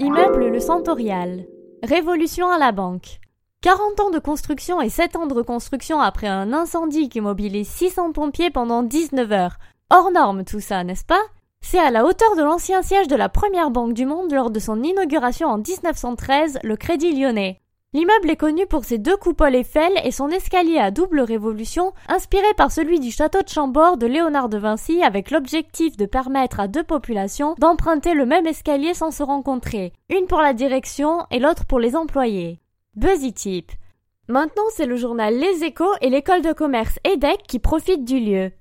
Immeuble Le Centorial. Révolution à la banque. 40 ans de construction et 7 ans de reconstruction après un incendie qui mobilise 600 pompiers pendant 19 heures. Hors norme tout ça, n'est-ce pas? C'est à la hauteur de l'ancien siège de la première banque du monde lors de son inauguration en 1913, le Crédit Lyonnais. L'immeuble est connu pour ses deux coupoles Eiffel et son escalier à double révolution, inspiré par celui du château de Chambord de Léonard de Vinci avec l'objectif de permettre à deux populations d'emprunter le même escalier sans se rencontrer, une pour la direction et l'autre pour les employés. Buzzy Tip. Maintenant, c'est le journal Les Échos et l'école de commerce EDEC qui profitent du lieu.